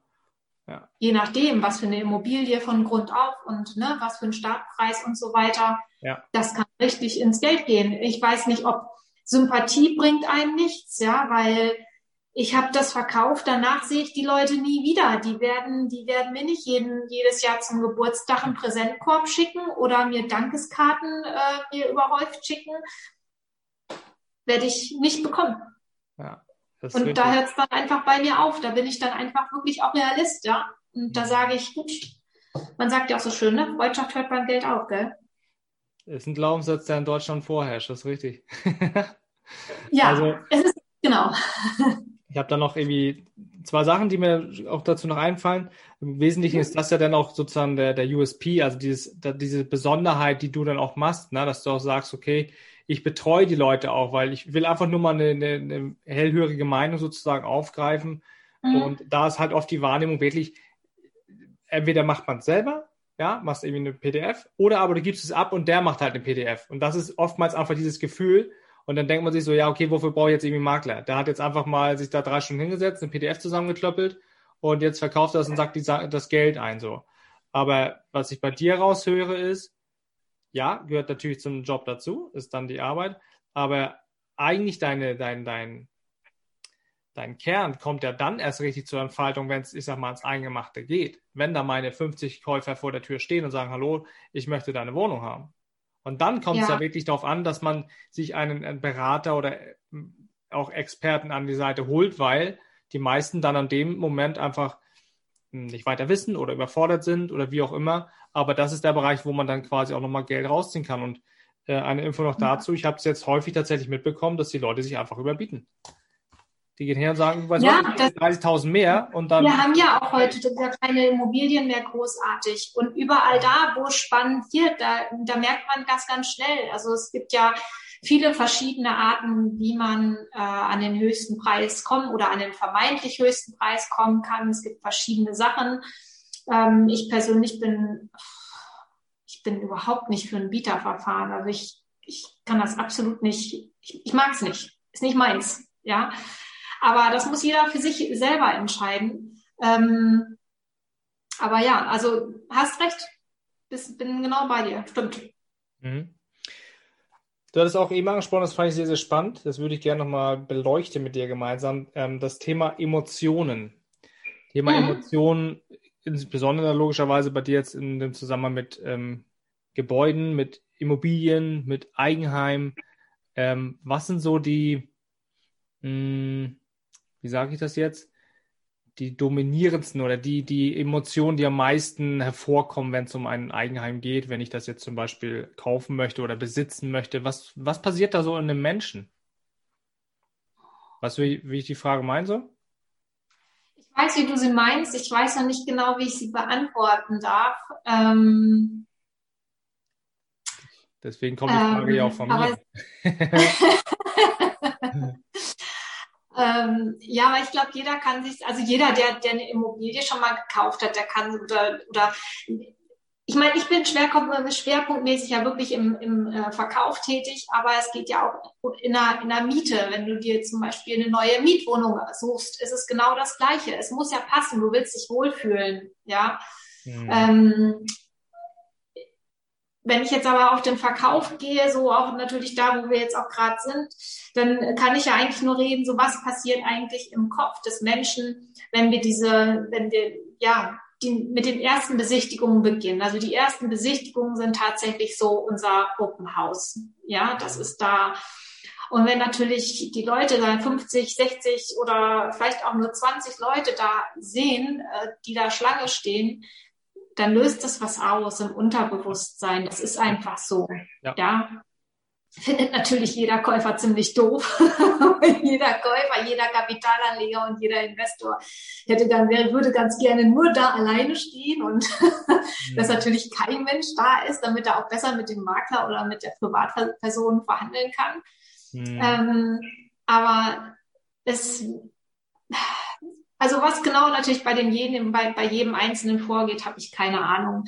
ja. Je nachdem, was für eine Immobilie von Grund auf und ne, was für ein Startpreis und so weiter. Ja. Das kann richtig ins Geld gehen. Ich weiß nicht, ob Sympathie bringt einem nichts, ja, weil ich habe das verkauft, danach sehe ich die Leute nie wieder. Die werden, die werden mir nicht jeden, jedes Jahr zum Geburtstag einen Präsentkorb schicken oder mir Dankeskarten äh, mir überhäuft schicken. Werde ich nicht bekommen. Ja, und da hört es dann einfach bei mir auf. Da bin ich dann einfach wirklich auch Realist, ja. Und da mhm. sage ich, gut, man sagt ja auch so schön, ne? Freundschaft hört beim Geld auf, gell? Ist ein Glaubenssatz, der in Deutschland vorherrscht, das ist richtig. (laughs) ja, also, es ist, genau. Ich habe da noch irgendwie zwei Sachen, die mir auch dazu noch einfallen. Im Wesentlichen ist das ja dann auch sozusagen der, der USP, also dieses, da, diese Besonderheit, die du dann auch machst, ne? dass du auch sagst, okay, ich betreue die Leute auch, weil ich will einfach nur mal eine, eine, eine hellhörige Meinung sozusagen aufgreifen. Mhm. Und da ist halt oft die Wahrnehmung wirklich, entweder macht man es selber, ja, machst irgendwie eine PDF, oder aber du gibst es ab und der macht halt eine PDF. Und das ist oftmals einfach dieses Gefühl. Und dann denkt man sich so, ja, okay, wofür brauche ich jetzt irgendwie einen Makler? Der hat jetzt einfach mal sich da drei Stunden hingesetzt, eine PDF zusammengeklöppelt und jetzt verkauft er das und sagt die, das Geld ein so. Aber was ich bei dir raushöre ist, ja, gehört natürlich zum Job dazu, ist dann die Arbeit, aber eigentlich deine, dein, dein, dein Kern kommt ja dann erst richtig zur Entfaltung, wenn es, ich sag mal, ans Eingemachte geht. Wenn da meine 50 Käufer vor der Tür stehen und sagen, hallo, ich möchte deine Wohnung haben. Und dann kommt es ja. ja wirklich darauf an, dass man sich einen, einen Berater oder äh, auch Experten an die Seite holt, weil die meisten dann an dem Moment einfach hm, nicht weiter wissen oder überfordert sind oder wie auch immer. Aber das ist der Bereich, wo man dann quasi auch nochmal Geld rausziehen kann. Und äh, eine Info noch dazu, ich habe es jetzt häufig tatsächlich mitbekommen, dass die Leute sich einfach überbieten. Die gehen her und sagen, was ja, 30.000 mehr und dann. Wir haben ja auch heute keine Immobilien mehr großartig. Und überall da, wo es spannend wird, da, da merkt man das ganz schnell. Also es gibt ja viele verschiedene Arten, wie man äh, an den höchsten Preis kommen oder an den vermeintlich höchsten Preis kommen kann. Es gibt verschiedene Sachen. Ähm, ich persönlich bin, ich bin überhaupt nicht für ein Bieterverfahren. Also ich, ich kann das absolut nicht, ich, ich mag es nicht. Ist nicht meins. Ja. Aber das muss jeder für sich selber entscheiden. Ähm, aber ja, also hast recht. Bis, bin genau bei dir. Stimmt. Mhm. Du hattest auch eben angesprochen, das fand ich sehr, sehr spannend. Das würde ich gerne nochmal beleuchten mit dir gemeinsam. Ähm, das Thema Emotionen. Thema mhm. Emotionen, insbesondere logischerweise bei dir jetzt in dem Zusammenhang mit ähm, Gebäuden, mit Immobilien, mit Eigenheim. Ähm, was sind so die, mh, hm, wie sage ich das jetzt? die dominierendsten oder die, die Emotionen, die am meisten hervorkommen, wenn es um ein Eigenheim geht, wenn ich das jetzt zum Beispiel kaufen möchte oder besitzen möchte? Was, was passiert da so in einem Menschen? Weißt du, wie, wie ich die Frage meine so? Ich weiß, wie du sie meinst. Ich weiß noch nicht genau, wie ich sie beantworten darf. Ähm, Deswegen kommt die Frage ähm, ja auch von mir. (laughs) (laughs) Ähm, ja, aber ich glaube, jeder kann sich, also jeder, der, der eine Immobilie schon mal gekauft hat, der kann oder oder ich meine, ich bin schwerpunktmäßig ja wirklich im, im äh, Verkauf tätig, aber es geht ja auch in der, in der Miete. Wenn du dir zum Beispiel eine neue Mietwohnung suchst, ist es genau das Gleiche. Es muss ja passen, du willst dich wohlfühlen, ja. Mhm. Ähm, wenn ich jetzt aber auf den Verkauf gehe, so auch natürlich da, wo wir jetzt auch gerade sind, dann kann ich ja eigentlich nur reden, so was passiert eigentlich im Kopf des Menschen, wenn wir diese, wenn wir, ja, die, mit den ersten Besichtigungen beginnen. Also die ersten Besichtigungen sind tatsächlich so unser Open House. Ja, das ist da. Und wenn natürlich die Leute da 50, 60 oder vielleicht auch nur 20 Leute da sehen, äh, die da Schlange stehen, dann löst das was aus im Unterbewusstsein. Das ist einfach so. Ja. ja. Findet natürlich jeder Käufer ziemlich doof. (laughs) jeder Käufer, jeder Kapitalanleger und jeder Investor hätte dann, würde ganz gerne nur da alleine stehen und (laughs) dass natürlich kein Mensch da ist, damit er auch besser mit dem Makler oder mit der Privatperson verhandeln kann. Mhm. Ähm, aber es, also was genau natürlich bei dem jeden, bei, bei jedem Einzelnen vorgeht, habe ich keine Ahnung.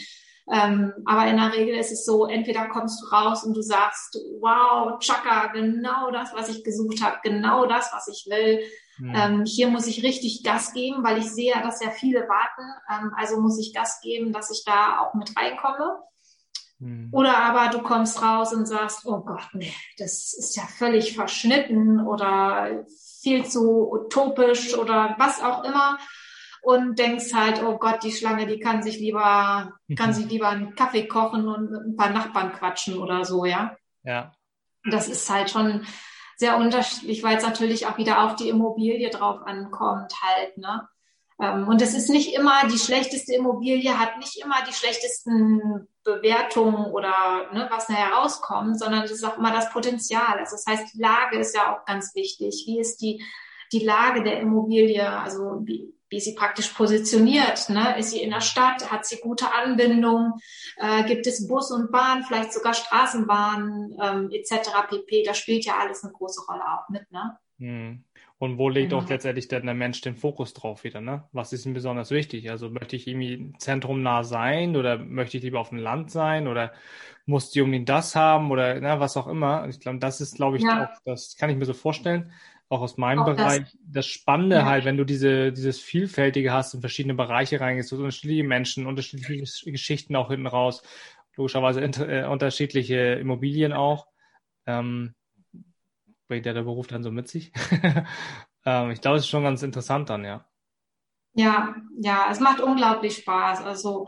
Ähm, aber in der Regel ist es so, entweder kommst du raus und du sagst, wow, Chaka, genau das, was ich gesucht habe, genau das, was ich will. Mhm. Ähm, hier muss ich richtig Gas geben, weil ich sehe, dass ja viele warten. Ähm, also muss ich Gas geben, dass ich da auch mit reinkomme. Mhm. Oder aber du kommst raus und sagst, oh Gott, nee, das ist ja völlig verschnitten oder viel zu utopisch oder was auch immer und denkst halt, oh Gott, die Schlange, die kann sich lieber, kann mhm. sich lieber einen Kaffee kochen und mit ein paar Nachbarn quatschen oder so, ja. Ja. Das ist halt schon sehr unterschiedlich, weil es natürlich auch wieder auf die Immobilie drauf ankommt halt, ne. Ähm, und es ist nicht immer die schlechteste Immobilie, hat nicht immer die schlechtesten Bewertungen oder ne, was da herauskommt, sondern es ist auch immer das Potenzial. Also das heißt, die Lage ist ja auch ganz wichtig. Wie ist die, die Lage der Immobilie, also wie, wie sie praktisch positioniert. Ne? Ist sie in der Stadt? Hat sie gute Anbindung? Äh, gibt es Bus und Bahn, vielleicht sogar Straßenbahn ähm, etc. pp. Das spielt ja alles eine große Rolle auch mit. Ne? Hm. Und wo legt genau. auch letztendlich dann der Mensch den Fokus drauf wieder? Ne? Was ist ihm besonders wichtig? Also möchte ich irgendwie zentrumnah sein oder möchte ich lieber auf dem Land sein oder muss die unbedingt das haben oder ne, was auch immer? Ich glaube, das ist, glaube ich, ja. auch, das kann ich mir so vorstellen, auch aus meinem auch Bereich. Das, das Spannende ja. halt, wenn du diese, dieses Vielfältige hast und verschiedene Bereiche reingehst, so unterschiedliche Menschen, unterschiedliche Geschichten auch hinten raus, logischerweise äh, unterschiedliche Immobilien auch. Ähm, bringt ja der Beruf dann so mit sich. (laughs) ähm, ich glaube, es ist schon ganz interessant dann, ja. Ja, ja, es macht unglaublich Spaß. Also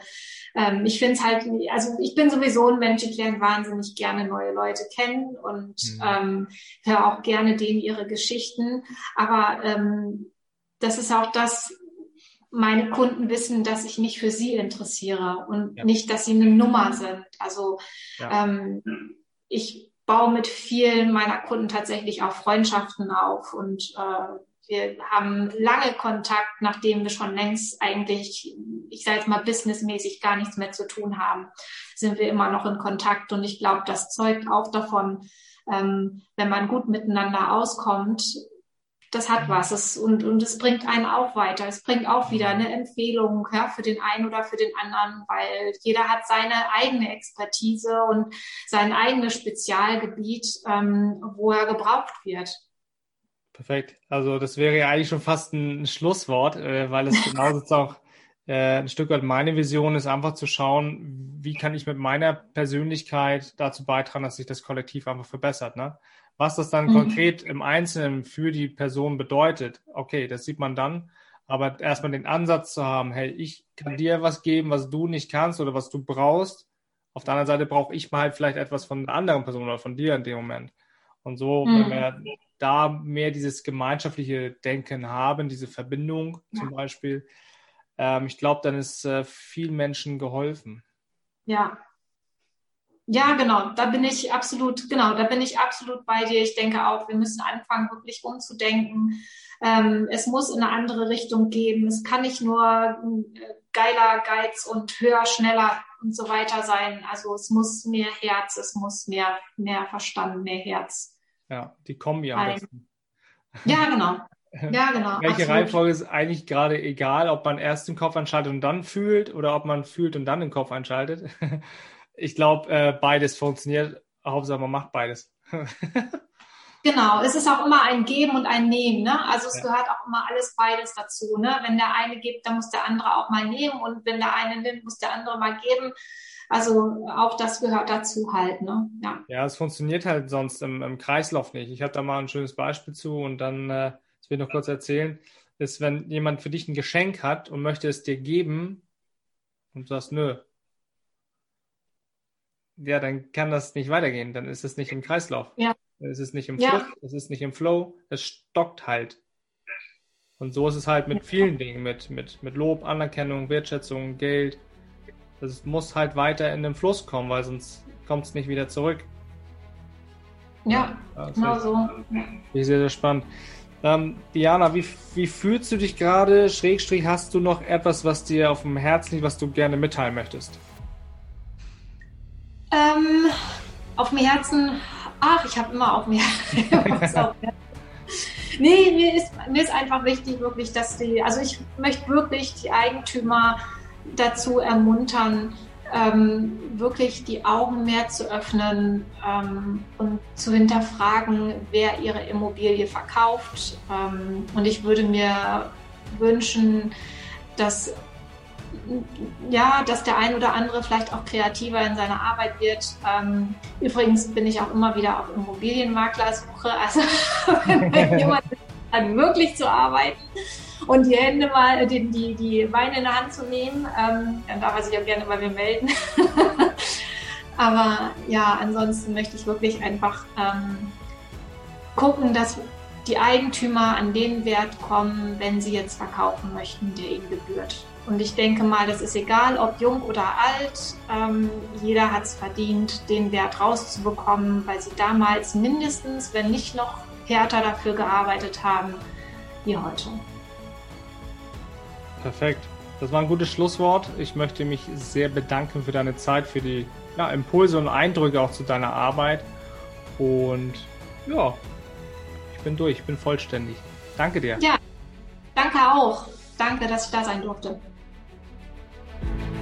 ähm, ich finde es halt, also ich bin sowieso ein Mensch, ich lerne wahnsinnig gerne neue Leute kennen und mhm. ähm, höre auch gerne denen ihre Geschichten. Aber ähm, das ist auch das, meine Kunden wissen, dass ich mich für sie interessiere und ja. nicht, dass sie eine Nummer sind. Also ja. ähm, ich baue mit vielen meiner Kunden tatsächlich auch Freundschaften auf. Und äh, wir haben lange Kontakt, nachdem wir schon längst eigentlich, ich sage jetzt mal businessmäßig gar nichts mehr zu tun haben, sind wir immer noch in Kontakt. Und ich glaube, das zeugt auch davon, ähm, wenn man gut miteinander auskommt, das hat was es, und, und es bringt einen auch weiter. Es bringt auch wieder eine Empfehlung ja, für den einen oder für den anderen, weil jeder hat seine eigene Expertise und sein eigenes Spezialgebiet, ähm, wo er gebraucht wird. Perfekt. Also das wäre ja eigentlich schon fast ein Schlusswort, äh, weil es genauso auch äh, ein Stück weit meine Vision ist, einfach zu schauen, wie kann ich mit meiner Persönlichkeit dazu beitragen, dass sich das Kollektiv einfach verbessert. Ne? Was das dann mhm. konkret im Einzelnen für die Person bedeutet, okay, das sieht man dann. Aber erstmal den Ansatz zu haben, hey, ich kann dir was geben, was du nicht kannst oder was du brauchst. Auf der anderen Seite brauche ich mal halt vielleicht etwas von einer anderen Person oder von dir in dem Moment. Und so, mhm. wenn wir da mehr dieses gemeinschaftliche Denken haben, diese Verbindung ja. zum Beispiel, ähm, ich glaube, dann ist äh, vielen Menschen geholfen. Ja, ja, genau, da bin ich absolut, genau, da bin ich absolut bei dir. Ich denke auch, wir müssen anfangen, wirklich umzudenken. Ähm, es muss in eine andere Richtung gehen. Es kann nicht nur äh, geiler Geiz und höher, schneller und so weiter sein. Also es muss mehr Herz, es muss mehr, mehr Verstand, mehr Herz. Ja, die Kombi am besten. Ja, genau. (laughs) Ja, genau. Welche absolut. Reihenfolge ist eigentlich gerade egal, ob man erst den Kopf einschaltet und dann fühlt oder ob man fühlt und dann den Kopf einschaltet? (laughs) ich glaube, äh, beides funktioniert. Hauptsache, man macht beides. (laughs) Genau, es ist auch immer ein Geben und ein Nehmen. Ne? Also es ja. gehört auch immer alles beides dazu. Ne? Wenn der eine gibt, dann muss der andere auch mal nehmen und wenn der eine nimmt, muss der andere mal geben. Also auch das gehört dazu halt. Ne? Ja. ja, es funktioniert halt sonst im, im Kreislauf nicht. Ich habe da mal ein schönes Beispiel zu und dann, äh, das will ich noch kurz erzählen, ist, wenn jemand für dich ein Geschenk hat und möchte es dir geben und du sagst, nö, ja, dann kann das nicht weitergehen. Dann ist es nicht im Kreislauf. Ja. Es ist nicht im ja. Fluss, es ist nicht im Flow, es stockt halt. Und so ist es halt mit vielen Dingen, mit, mit, mit Lob, Anerkennung, Wertschätzung, Geld. Es muss halt weiter in den Fluss kommen, weil sonst kommt es nicht wieder zurück. Ja, ja genau so. Sehr, sehr spannend. Ähm, Diana, wie, wie fühlst du dich gerade? Schrägstrich, hast du noch etwas, was dir auf dem Herzen liegt, was du gerne mitteilen möchtest? Ähm, auf dem Herzen, ach, ich habe immer auf mir. (laughs) nee, mir ist, mir ist einfach wichtig, wirklich, dass die, also ich möchte wirklich die Eigentümer dazu ermuntern, ähm, wirklich die Augen mehr zu öffnen ähm, und zu hinterfragen, wer ihre Immobilie verkauft. Ähm, und ich würde mir wünschen, dass ja, dass der ein oder andere vielleicht auch kreativer in seiner Arbeit wird. Ähm, übrigens bin ich auch immer wieder auf Immobilienmaklersuche, also (laughs) wenn (laughs) jemand dann wirklich zu arbeiten und die Hände mal, die, die, die Beine in der Hand zu nehmen, ähm, dann darf er sich auch gerne bei mir melden. (laughs) Aber ja, ansonsten möchte ich wirklich einfach ähm, gucken, dass die Eigentümer an den Wert kommen, wenn sie jetzt verkaufen möchten, der ihnen gebührt. Und ich denke mal, das ist egal, ob jung oder alt. Ähm, jeder hat es verdient, den Wert rauszubekommen, weil sie damals mindestens, wenn nicht noch härter dafür gearbeitet haben, wie heute. Perfekt. Das war ein gutes Schlusswort. Ich möchte mich sehr bedanken für deine Zeit, für die ja, Impulse und Eindrücke auch zu deiner Arbeit. Und ja, ich bin durch, ich bin vollständig. Danke dir. Ja, danke auch. Danke, dass ich da sein durfte. thank you